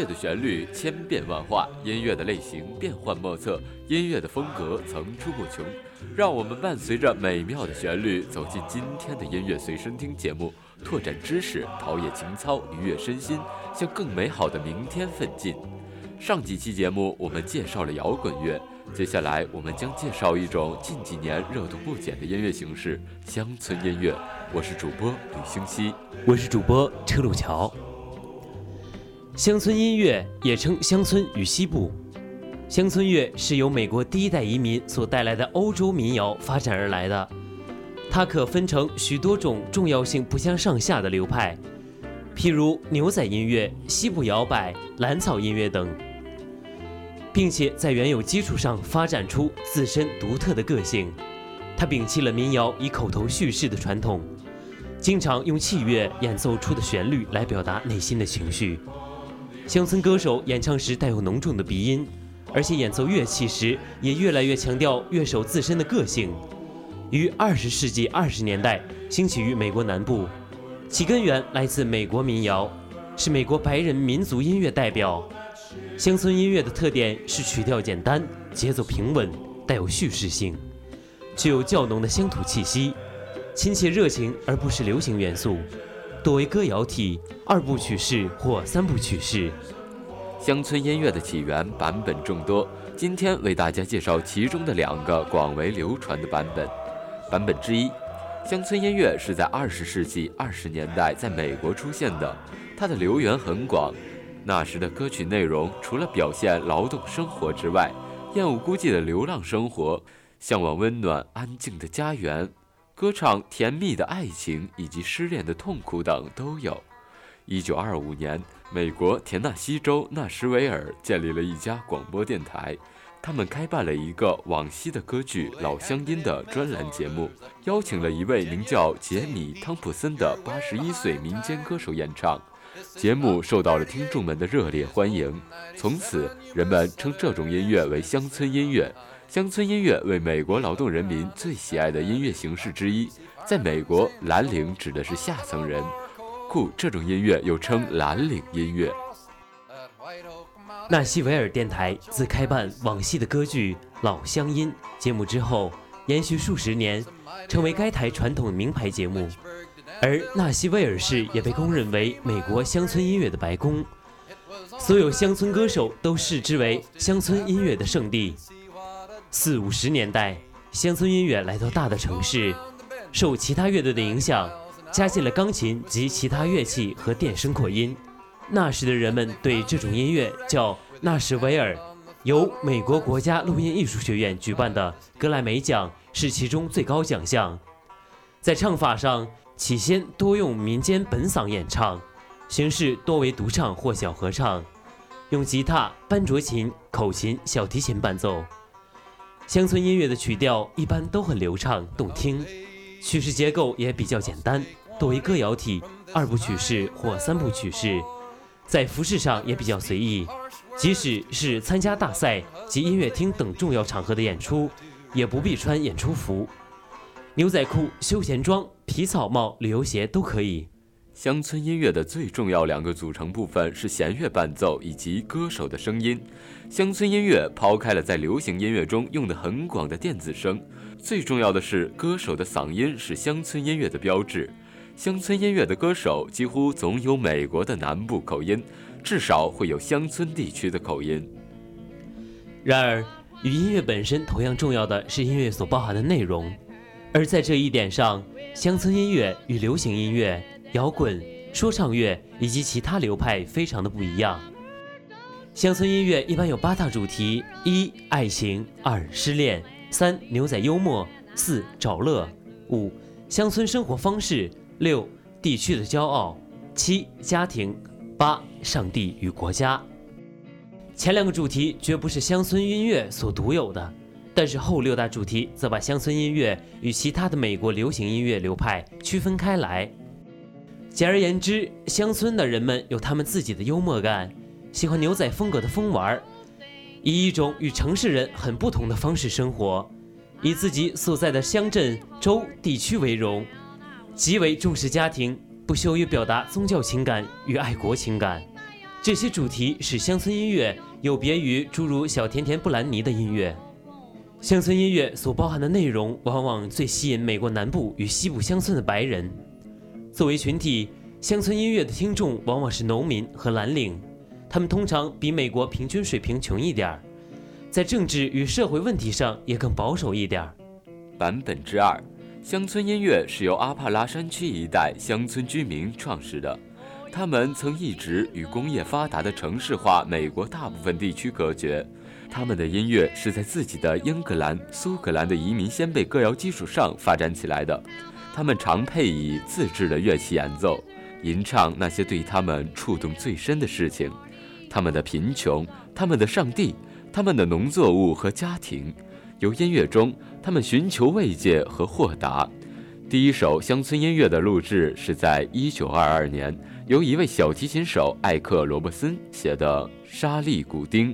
音乐的旋律千变万化，音乐的类型变幻莫测，音乐的风格层出不穷。让我们伴随着美妙的旋律，走进今天的音乐随身听节目，拓展知识，陶冶情操，愉悦身心，向更美好的明天奋进。上几期节目我们介绍了摇滚乐，接下来我们将介绍一种近几年热度不减的音乐形式——乡村音乐。我是主播吕星熙，我是主播车路桥。乡村音乐也称乡村与西部，乡村乐是由美国第一代移民所带来的欧洲民谣发展而来的。它可分成许多种重要性不相上下的流派，譬如牛仔音乐、西部摇摆、蓝草音乐等，并且在原有基础上发展出自身独特的个性。它摒弃了民谣以口头叙事的传统，经常用器乐演奏出的旋律来表达内心的情绪。乡村歌手演唱时带有浓重的鼻音，而且演奏乐器时也越来越强调乐手自身的个性。于二十世纪二十年代兴起于美国南部，其根源来自美国民谣，是美国白人民族音乐代表。乡村音乐的特点是曲调简单，节奏平稳，带有叙事性，具有较浓的乡土气息，亲切热情，而不是流行元素。多为歌谣体、二部曲式或三部曲式。乡村音乐的起源版本众多，今天为大家介绍其中的两个广为流传的版本。版本之一，乡村音乐是在二十世纪二十年代在美国出现的，它的流源很广。那时的歌曲内容除了表现劳动生活之外，厌恶孤寂的流浪生活，向往温暖安静的家园。歌唱甜蜜的爱情以及失恋的痛苦等都有。一九二五年，美国田纳西州纳什维尔建立了一家广播电台，他们开办了一个往昔的歌剧《老乡音》的专栏节目，邀请了一位名叫杰米·汤普森的八十一岁民间歌手演唱。节目受到了听众们的热烈欢迎，从此人们称这种音乐为乡村音乐。乡村音乐为美国劳动人民最喜爱的音乐形式之一。在美国，蓝领指的是下层人，故这种音乐又称蓝领音乐。纳西维尔电台自开办往昔的歌剧《老乡音》节目之后，延续数十年，成为该台传统名牌节目。而纳西维尔市也被公认为美国乡村音乐的白宫，所有乡村歌手都视之为乡村音乐的圣地。四五十年代，乡村音乐来到大的城市，受其他乐队的影响，加进了钢琴及其他乐器和电声扩音。那时的人们对这种音乐叫纳什维尔。由美国国家录音艺术学院举办的格莱美奖是其中最高奖项。在唱法上，起先多用民间本嗓演唱，形式多为独唱或小合唱，用吉他、班卓琴、口琴、小提琴伴奏。乡村音乐的曲调一般都很流畅动听，曲式结构也比较简单，多为歌谣体、二部曲式或三部曲式。在服饰上也比较随意，即使是参加大赛及音乐厅等重要场合的演出，也不必穿演出服，牛仔裤、休闲装、皮草帽、旅游鞋都可以。乡村音乐的最重要两个组成部分是弦乐伴奏以及歌手的声音。乡村音乐抛开了在流行音乐中用的很广的电子声，最重要的是歌手的嗓音是乡村音乐的标志。乡村音乐的歌手几乎总有美国的南部口音，至少会有乡村地区的口音。然而，与音乐本身同样重要的是音乐所包含的内容，而在这一点上，乡村音乐与流行音乐。摇滚、说唱乐以及其他流派非常的不一样。乡村音乐一般有八大主题：一、爱情；二、失恋；三、牛仔幽默；四、找乐；五、乡村生活方式；六、地区的骄傲；七、家庭；八、上帝与国家。前两个主题绝不是乡村音乐所独有的，但是后六大主题则把乡村音乐与其他的美国流行音乐流派区分开来。简而言之，乡村的人们有他们自己的幽默感，喜欢牛仔风格的疯玩，以一种与城市人很不同的方式生活，以自己所在的乡镇、州、地区为荣，极为重视家庭，不羞于表达宗教情感与爱国情感。这些主题使乡村音乐有别于诸如小甜甜布兰妮的音乐。乡村音乐所包含的内容，往往最吸引美国南部与西部乡村的白人。作为群体，乡村音乐的听众往往是农民和蓝领，他们通常比美国平均水平穷一点儿，在政治与社会问题上也更保守一点儿。版本之二，乡村音乐是由阿帕拉山区一带乡村居民创始的。他们曾一直与工业发达的城市化美国大部分地区隔绝。他们的音乐是在自己的英格兰、苏格兰的移民先辈歌谣基础上发展起来的。他们常配以自制的乐器演奏，吟唱那些对他们触动最深的事情：他们的贫穷、他们的上帝、他们的农作物和家庭。由音乐中，他们寻求慰藉和豁达。第一首乡村音乐的录制是在1922年。由一位小提琴手艾克·罗伯森写的《沙利古丁》。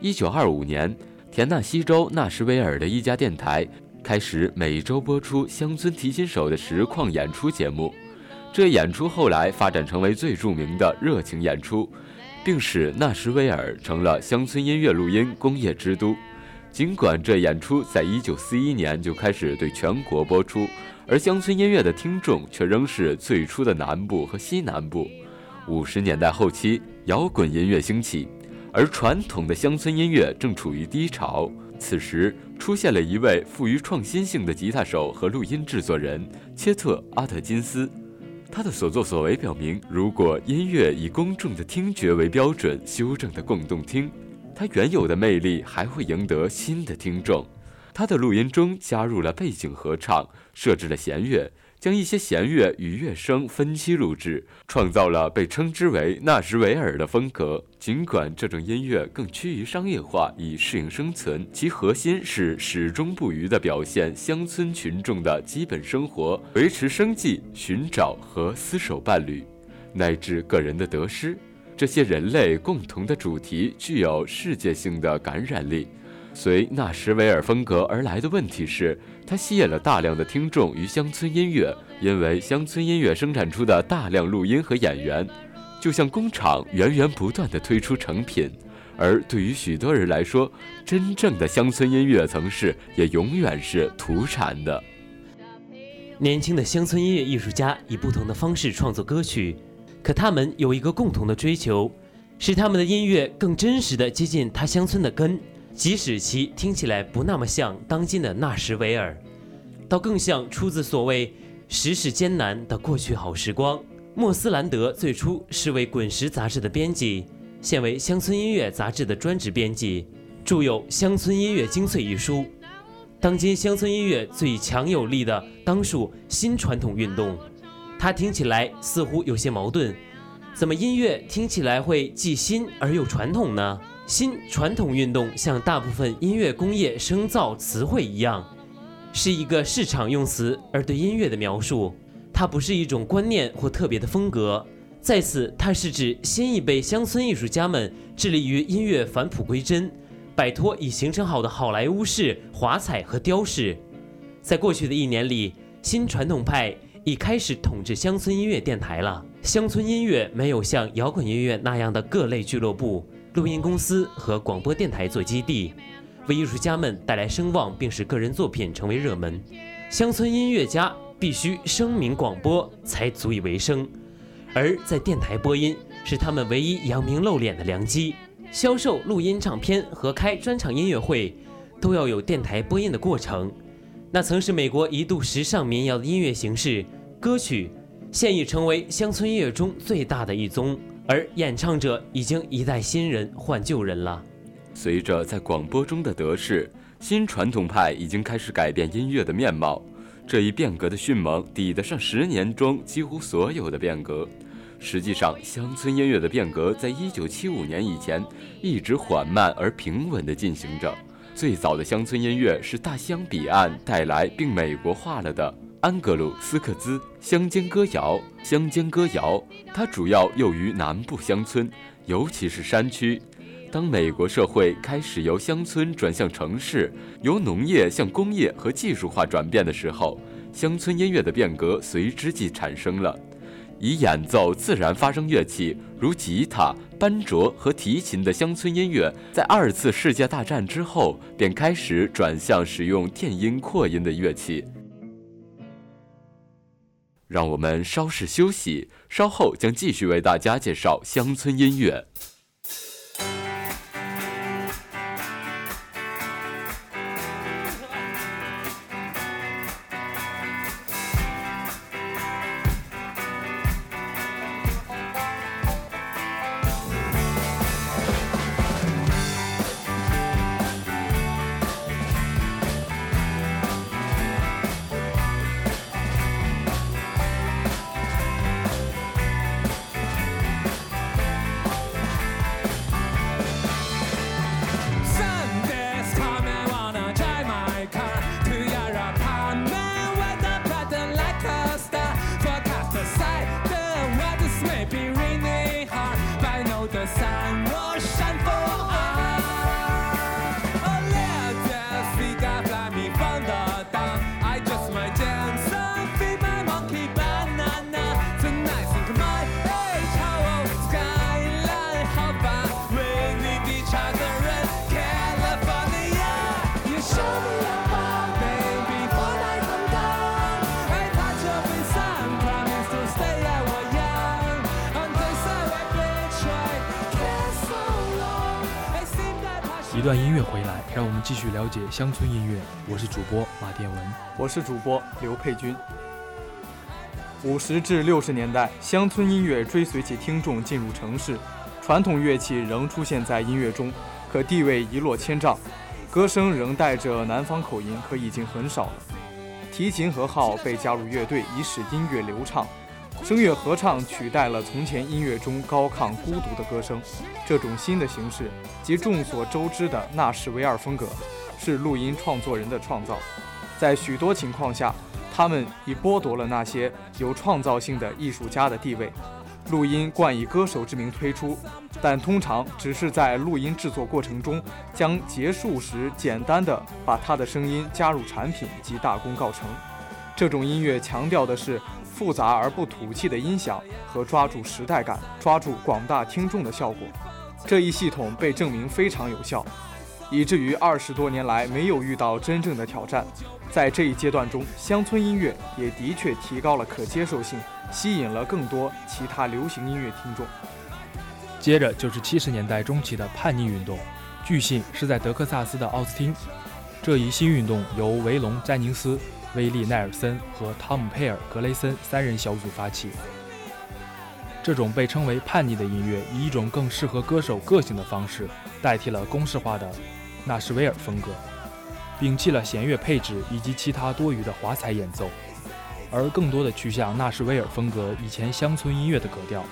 一九二五年，田纳西州纳什维尔的一家电台开始每周播出乡村提琴手的实况演出节目。这演出后来发展成为最著名的热情演出，并使纳什维尔成了乡村音乐录音工业之都。尽管这演出在一九四一年就开始对全国播出。而乡村音乐的听众却仍是最初的南部和西南部。五十年代后期，摇滚音乐兴起，而传统的乡村音乐正处于低潮。此时，出现了一位富于创新性的吉他手和录音制作人切特·阿特金斯。他的所作所为表明，如果音乐以公众的听觉为标准修正的共动听，他原有的魅力还会赢得新的听众。他的录音中加入了背景合唱，设置了弦乐，将一些弦乐与乐声分期录制，创造了被称之为纳什维尔的风格。尽管这种音乐更趋于商业化，以适应生存，其核心是始终不渝地表现乡村群众的基本生活、维持生计、寻找和厮守伴侣，乃至个人的得失。这些人类共同的主题具有世界性的感染力。随纳什维尔风格而来的问题是，它吸引了大量的听众与乡村音乐，因为乡村音乐生产出的大量录音和演员，就像工厂源源不断地推出成品。而对于许多人来说，真正的乡村音乐层市也永远是土产的。年轻的乡村音乐艺术家以不同的方式创作歌曲，可他们有一个共同的追求，使他们的音乐更真实地接近他乡村的根。即使其听起来不那么像当今的纳什维尔，倒更像出自所谓“时事艰难”的过去好时光。莫斯兰德最初是为《滚石》杂志的编辑，现为《乡村音乐》杂志的专职编辑，著有《乡村音乐精粹》一书。当今乡村音乐最强有力的当属新传统运动，它听起来似乎有些矛盾。怎么音乐听起来会既新而又传统呢？新传统运动像大部分音乐工业生造词汇一样，是一个市场用词，而对音乐的描述，它不是一种观念或特别的风格。在此，它是指新一辈乡村艺术家们致力于音乐返璞归真，摆脱已形成好的好莱坞式华彩和雕饰。在过去的一年里，新传统派已开始统治乡村音乐电台了。乡村音乐没有像摇滚音乐那样的各类俱乐部。录音公司和广播电台做基地，为艺术家们带来声望，并使个人作品成为热门。乡村音乐家必须声名广播才足以为生，而在电台播音是他们唯一扬名露脸的良机。销售录音唱片和开专场音乐会都要有电台播音的过程。那曾是美国一度时尚民谣的音乐形式——歌曲，现已成为乡村音乐中最大的一宗。而演唱者已经一代新人换旧人了。随着在广播中的得势，新传统派已经开始改变音乐的面貌。这一变革的迅猛抵得上十年中几乎所有的变革。实际上，乡村音乐的变革在一九七五年以前一直缓慢而平稳地进行着。最早的乡村音乐是大西洋彼岸带来并美国化了的。安格鲁斯克兹乡间歌谣，乡间歌谣，它主要用于南部乡村，尤其是山区。当美国社会开始由乡村转向城市，由农业向工业和技术化转变的时候，乡村音乐的变革随之即产生了。以演奏自然发声乐器如吉他、班卓和提琴的乡村音乐，在二次世界大战之后便开始转向使用电音扩音的乐器。让我们稍事休息，稍后将继续为大家介绍乡村音乐。段音乐回来，让我们继续了解乡村音乐。我是主播马殿文，我是主播刘佩君。五十至六十年代，乡村音乐追随其听众进入城市，传统乐器仍出现在音乐中，可地位一落千丈，歌声仍带着南方口音，可已经很少了。提琴和号被加入乐队，以使音乐流畅。声乐合唱取代了从前音乐中高亢孤独的歌声，这种新的形式及众所周知的纳什维尔风格，是录音创作人的创造。在许多情况下，他们已剥夺了那些有创造性的艺术家的地位。录音冠以歌手之名推出，但通常只是在录音制作过程中将结束时简单的把他的声音加入产品即大功告成。这种音乐强调的是。复杂而不土气的音响和抓住时代感、抓住广大听众的效果，这一系统被证明非常有效，以至于二十多年来没有遇到真正的挑战。在这一阶段中，乡村音乐也的确提高了可接受性，吸引了更多其他流行音乐听众。接着就是七十年代中期的叛逆运动，据信是在德克萨斯的奥斯汀。这一新运动由维隆·詹宁斯。威利·奈尔森和汤姆·佩尔·格雷森三人小组发起。这种被称为叛逆的音乐，以一种更适合歌手个性的方式，代替了公式化的纳什维尔风格，摒弃了弦乐配置以及其他多余的华彩演奏，而更多的趋向纳什维尔风格以前乡村音乐的格调。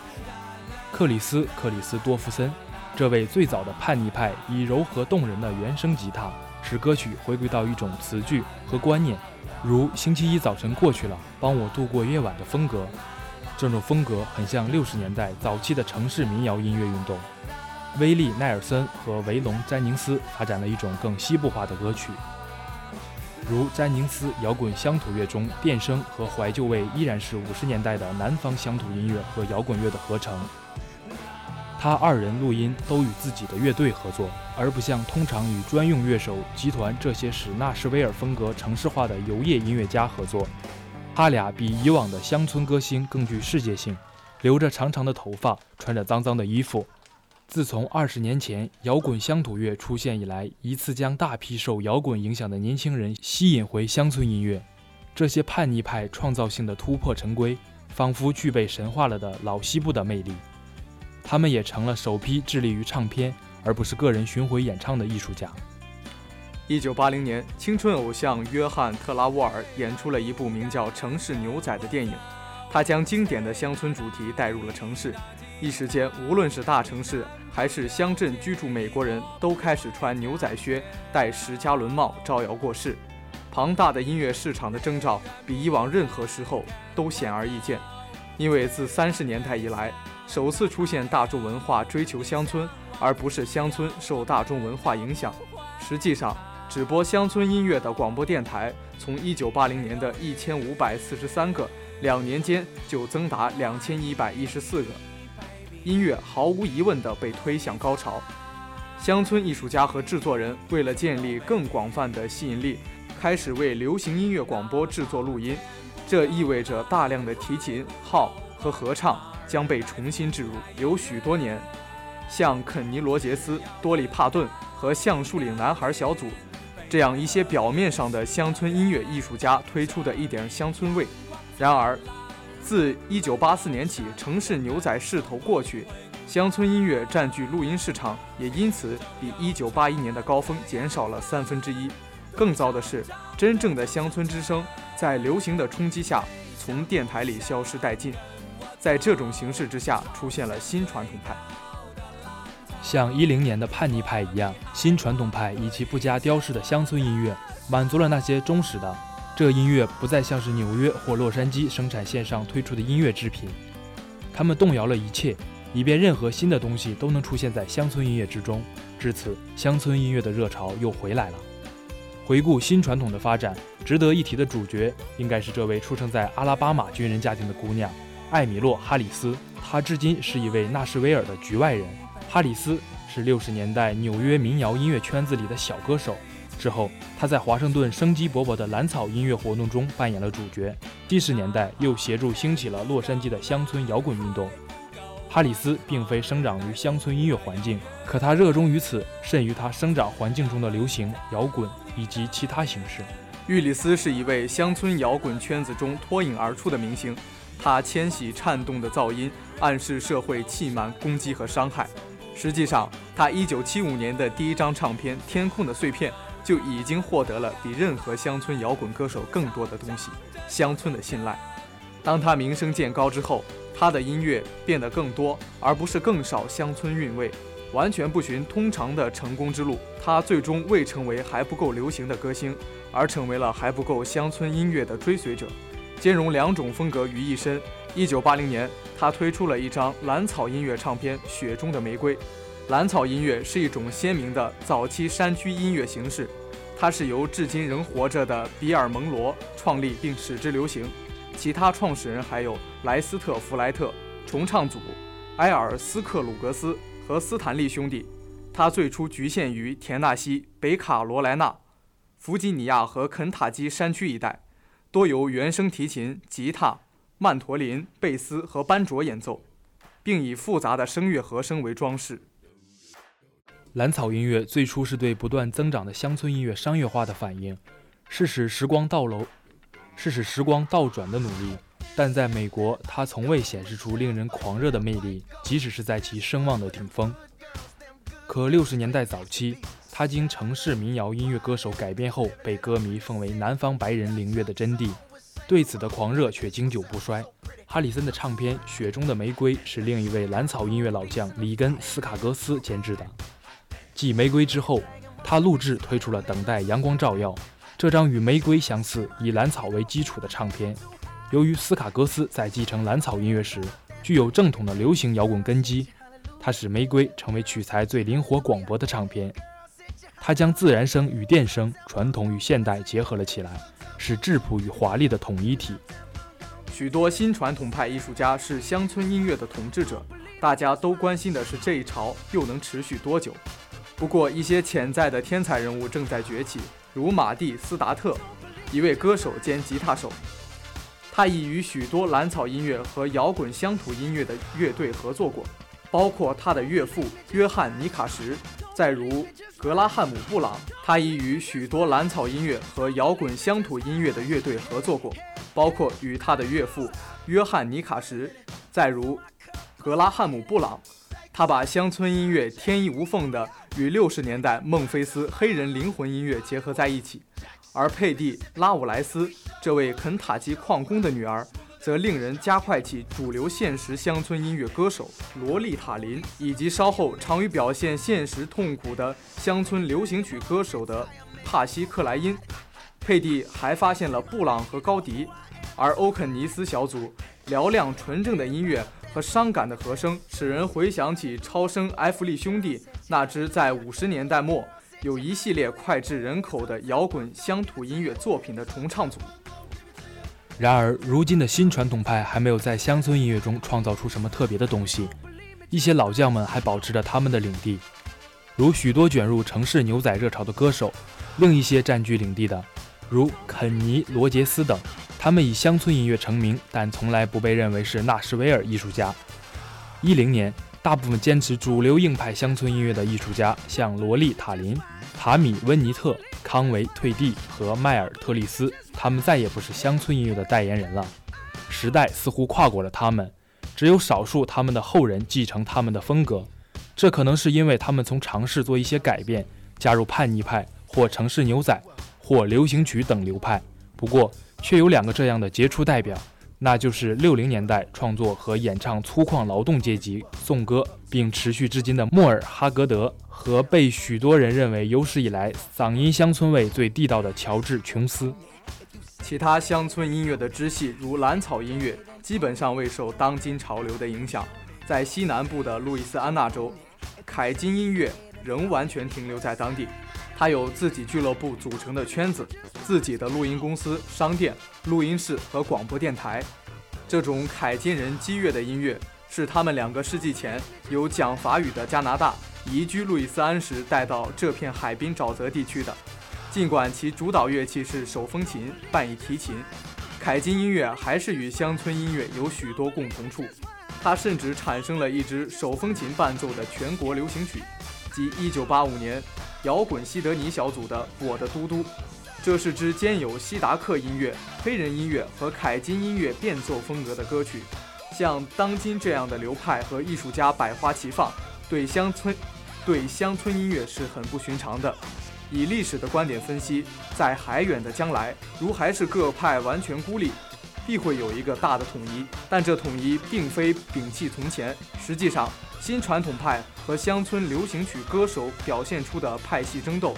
克里斯·克里斯多夫森，这位最早的叛逆派，以柔和动人的原声吉他，使歌曲回归到一种词句和观念。如星期一早晨过去了，帮我度过夜晚的风格，这种风格很像六十年代早期的城市民谣音乐运动。威利·奈尔森和维隆·詹宁斯发展了一种更西部化的歌曲，如詹宁斯摇滚乡土乐中电声和怀旧味依然是五十年代的南方乡土音乐和摇滚乐的合成。他二人录音都与自己的乐队合作，而不像通常与专用乐手、集团这些使纳什维尔风格城市化的游业音乐家合作。他俩比以往的乡村歌星更具世界性，留着长长的头发，穿着脏脏的衣服。自从二十年前摇滚乡土乐出现以来，一次将大批受摇滚影响的年轻人吸引回乡村音乐。这些叛逆派创造性的突破陈规，仿佛具备神话了的老西部的魅力。他们也成了首批致力于唱片而不是个人巡回演唱的艺术家。一九八零年，青春偶像约翰·特拉沃尔演出了一部名叫《城市牛仔》的电影，他将经典的乡村主题带入了城市。一时间，无论是大城市还是乡镇居住美国人都开始穿牛仔靴、戴石加仑帽，招摇过市。庞大的音乐市场的征兆比以往任何时候都显而易见，因为自三十年代以来。首次出现大众文化追求乡村，而不是乡村受大众文化影响。实际上，只播乡村音乐的广播电台从1980年的一千五百四十三个两年间就增达两千一百一十四个。音乐毫无疑问地被推向高潮。乡村艺术家和制作人为了建立更广泛的吸引力，开始为流行音乐广播制作录音，这意味着大量的提琴、号和合唱将被重新置入。有许多年，像肯尼·罗杰斯、多里·帕顿和橡树岭男孩小组这样一些表面上的乡村音乐艺术家推出的一点乡村味。然而，自1984年起，城市牛仔势头过去。乡村音乐占据录音市场，也因此比1981年的高峰减少了三分之一。更糟的是，真正的乡村之声在流行的冲击下，从电台里消失殆尽。在这种形势之下，出现了新传统派。像10年的叛逆派一样，新传统派以其不加雕饰的乡村音乐，满足了那些忠实的。这音乐不再像是纽约或洛杉矶生产线上推出的音乐制品，他们动摇了一切。以便任何新的东西都能出现在乡村音乐之中。至此，乡村音乐的热潮又回来了。回顾新传统的发展，值得一提的主角应该是这位出生在阿拉巴马军人家庭的姑娘艾米洛·哈里斯。他至今是一位纳什维尔的局外人。哈里斯是六十年代纽约民谣音乐圈子里的小歌手。之后，他在华盛顿生机勃勃的蓝草音乐活动中扮演了主角。七十年代又协助兴起了洛杉矶的乡村摇滚运动。哈里斯并非生长于乡村音乐环境，可他热衷于此，甚于他生长环境中的流行摇滚以及其他形式。玉里斯是一位乡村摇滚圈子中脱颖而出的明星，他迁徙颤动的噪音暗示社会气满攻击和伤害。实际上，他1975年的第一张唱片《天空的碎片》就已经获得了比任何乡村摇滚歌手更多的东西——乡村的信赖。当他名声渐高之后，他的音乐变得更多，而不是更少乡村韵味，完全不循通常的成功之路。他最终未成为还不够流行的歌星，而成为了还不够乡村音乐的追随者，兼容两种风格于一身。一九八零年，他推出了一张蓝草音乐唱片《雪中的玫瑰》。蓝草音乐是一种鲜明的早期山区音乐形式，它是由至今仍活着的比尔·蒙罗创立并使之流行。其他创始人还有莱斯特·弗莱特、重唱组埃尔斯克鲁格斯和斯坦利兄弟。他最初局限于田纳西、北卡罗来纳、弗吉尼亚和肯塔基山区一带，多由原声提琴、吉他、曼陀林、贝斯和班卓演奏，并以复杂的声乐和声为装饰。蓝草音乐最初是对不断增长的乡村音乐商业化的反应，是使时光倒流。是使时光倒转的努力，但在美国，它从未显示出令人狂热的魅力，即使是在其声望的顶峰。可六十年代早期，他经城市民谣音乐歌手改编后，被歌迷奉为南方白人领略的真谛。对此的狂热却经久不衰。哈里森的唱片《雪中的玫瑰》是另一位蓝草音乐老将里根·斯卡格斯监制的。继《玫瑰》之后，他录制推出了《等待阳光照耀》。这张与《玫瑰》相似、以蓝草为基础的唱片，由于斯卡格斯在继承蓝草音乐时具有正统的流行摇滚根基，它使《玫瑰》成为取材最灵活广博的唱片。他将自然声与电声、传统与现代结合了起来，是质朴与华丽的统一体。许多新传统派艺术家是乡村音乐的统治者，大家都关心的是这一潮又能持续多久。不过，一些潜在的天才人物正在崛起。如马蒂·斯达特，一位歌手兼吉他手，他已与许多蓝草音乐和摇滚乡土音乐的乐队合作过，包括他的岳父约翰·尼卡什。再如格拉汉姆·布朗，他已与许多蓝草音乐和摇滚乡土音乐的乐队合作过，包括与他的岳父约翰·尼卡什。再如格拉汉姆·布朗，他把乡村音乐天衣无缝的。与六十年代孟菲斯黑人灵魂音乐结合在一起，而佩蒂·拉伍莱斯这位肯塔基矿工的女儿，则令人加快起主流现实乡村音乐歌手罗丽塔·林，以及稍后常于表现现实痛苦的乡村流行曲歌手的帕西·克莱因。佩蒂还发现了布朗和高迪，而欧肯尼斯小组嘹亮纯正的音乐。和伤感的和声，使人回想起超声埃弗利兄弟那支在五十年代末有一系列脍炙人口的摇滚乡土音乐作品的重唱组。然而，如今的新传统派还没有在乡村音乐中创造出什么特别的东西，一些老将们还保持着他们的领地，如许多卷入城市牛仔热潮的歌手；另一些占据领地的，如肯尼·罗杰斯等，他们以乡村音乐成名，但从来不被认为是纳什维尔艺术家。一零年，大部分坚持主流硬派乡村音乐的艺术家，像罗莉·塔林、塔米·温尼特。康维·退地和迈尔·特利斯，他们再也不是乡村音乐的代言人了。时代似乎跨过了他们，只有少数他们的后人继承他们的风格。这可能是因为他们从尝试做一些改变，加入叛逆派或城市牛仔或流行曲等流派。不过，却有两个这样的杰出代表。那就是六零年代创作和演唱粗犷劳动阶级颂歌，并持续至今的莫尔哈格德和被许多人认为有史以来嗓音乡村味最地道的乔治琼斯。其他乡村音乐的支系如蓝草音乐，基本上未受当今潮流的影响。在西南部的路易斯安那州，凯金音乐仍完全停留在当地。它有自己俱乐部组成的圈子，自己的录音公司、商店、录音室和广播电台。这种凯金人激越的音乐，是他们两个世纪前由讲法语的加拿大移居路易斯安时带到这片海滨沼泽地区的。尽管其主导乐器是手风琴伴以提琴，凯金音乐还是与乡村音乐有许多共同处。它甚至产生了一支手风琴伴奏的全国流行曲，即1985年。摇滚西德尼小组的《我的嘟嘟》，这是支兼有西达克音乐、黑人音乐和凯金音乐变奏风格的歌曲。像当今这样的流派和艺术家百花齐放，对乡村对乡村音乐是很不寻常的。以历史的观点分析，在还远的将来，如还是各派完全孤立，必会有一个大的统一。但这统一并非摒弃从前，实际上。新传统派和乡村流行曲歌手表现出的派系争斗，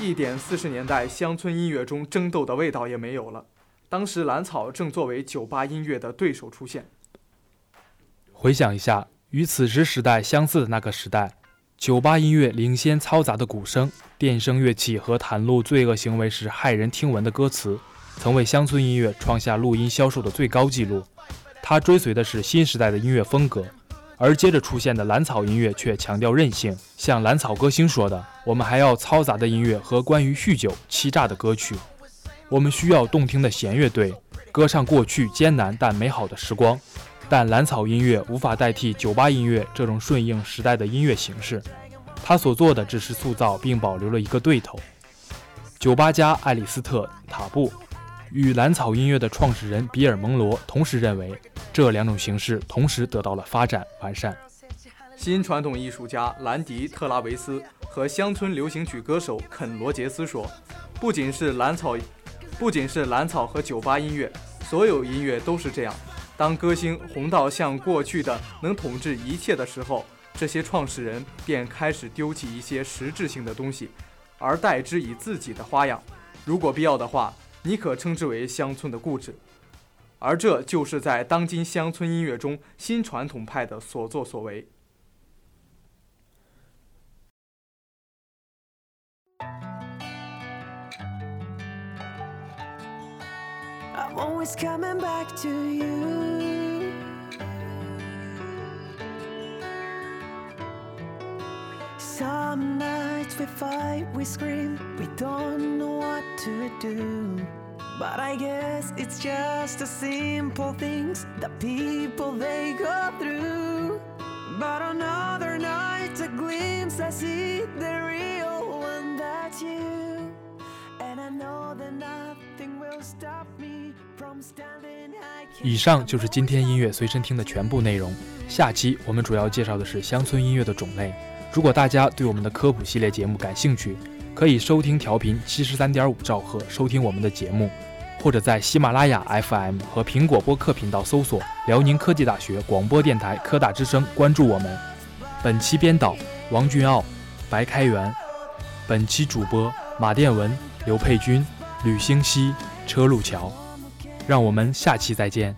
一点四十年代乡村音乐中争斗的味道也没有了。当时蓝草正作为酒吧音乐的对手出现。回想一下，与此时时代相似的那个时代，酒吧音乐领先嘈杂的鼓声、电声乐器和袒露罪恶行为时骇人听闻的歌词，曾为乡村音乐创下录音销售的最高纪录。它追随的是新时代的音乐风格。而接着出现的蓝草音乐却强调韧性，像蓝草歌星说的：“我们还要嘈杂的音乐和关于酗酒、欺诈的歌曲。我们需要动听的弦乐队，歌唱过去艰难但美好的时光。但蓝草音乐无法代替酒吧音乐这种顺应时代的音乐形式。他所做的只是塑造并保留了一个对头。酒吧家艾里斯特·塔布。”与蓝草音乐的创始人比尔·蒙罗同时认为，这两种形式同时得到了发展完善。新传统艺术家兰迪·特拉维斯和乡村流行曲歌手肯·罗杰斯说：“不仅是蓝草，不仅是蓝草和酒吧音乐，所有音乐都是这样。当歌星红到像过去的能统治一切的时候，这些创始人便开始丢弃一些实质性的东西，而代之以自己的花样。如果必要的话。”你可称之为乡村的固执，而这就是在当今乡村音乐中新传统派的所作所为。Some nights we fight, we scream, we don't know what do. But I guess it's just the simple things the people they go through. But another night, a glimpse, I see the real one that's you. And I know that nothing will stop me from standing high. 以上就是今天音乐随身听的全部内容。下期我们主要介绍的是乡村音乐的种类。如果大家对我们的科普系列节目感兴趣，可以收听调频七十三点五兆赫收听我们的节目，或者在喜马拉雅 FM 和苹果播客频道搜索辽宁科技大学广播电台科大之声，关注我们。本期编导王俊傲、白开元，本期主播马殿文、刘佩君、吕星熙、车路桥。让我们下期再见。